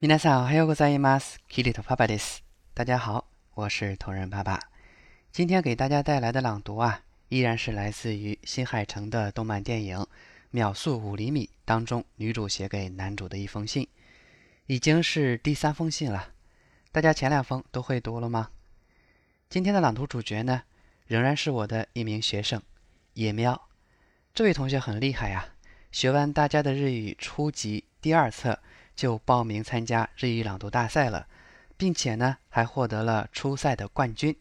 皆さん、おはようございます。キリトパパです。大家好，我是同仁爸爸。今天给大家带来的朗读啊，依然是来自于新海诚的动漫电影《秒速五厘米》当中女主写给男主的一封信，已经是第三封信了。大家前两封都会读了吗？今天的朗读主角呢，仍然是我的一名学生野喵。这位同学很厉害呀，学完大家的日语初级第二册。就报名参加日语朗读大赛了，并且呢还获得了初赛的冠军，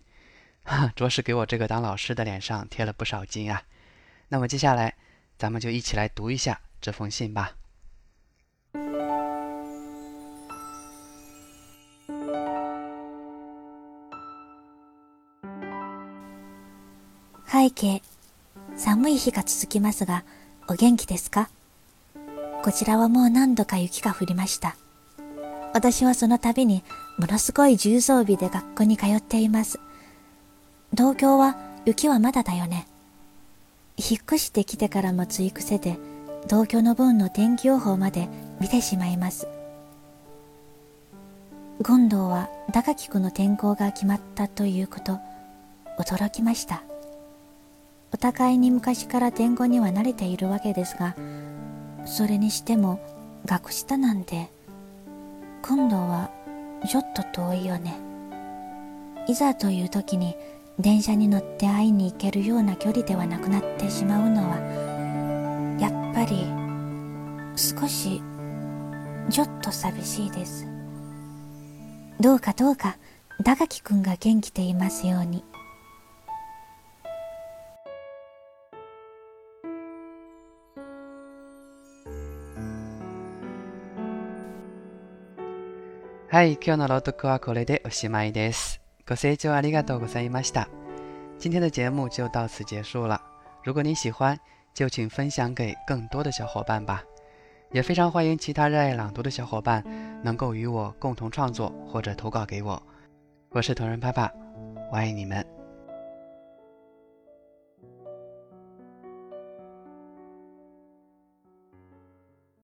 哈，着实给我这个当老师的脸上贴了不少金啊。那么接下来，咱们就一起来读一下这封信吧。背景，寒い日が続きますが、お元気ですか？こちらはもう何度か雪が降りました。私はその度にものすごい重装備で学校に通っています。東京は雪はまだだよね。引っ越してきてからも追癖で、東京の分の天気予報まで見てしまいます。権藤は高木君の天候が決まったということ、驚きました。お互いに昔から天狗には慣れているわけですが、それにしても学下なんて今度はちょっと遠いよねいざという時に電車に乗って会いに行けるような距離ではなくなってしまうのはやっぱり少しちょっと寂しいですどうかどうか高木くんが元気でいますように。はい、kono r o d o k u a kore de o s i m a i d e s g o i a i g a t o g o a m a s h t a 今天的节目就到此结束了。如果你喜欢，就请分享给更多的小伙伴吧。也非常欢迎其他热爱朗读的小伙伴能够与我共同创作或者投稿给我。我是同仁爸爸，我爱你们。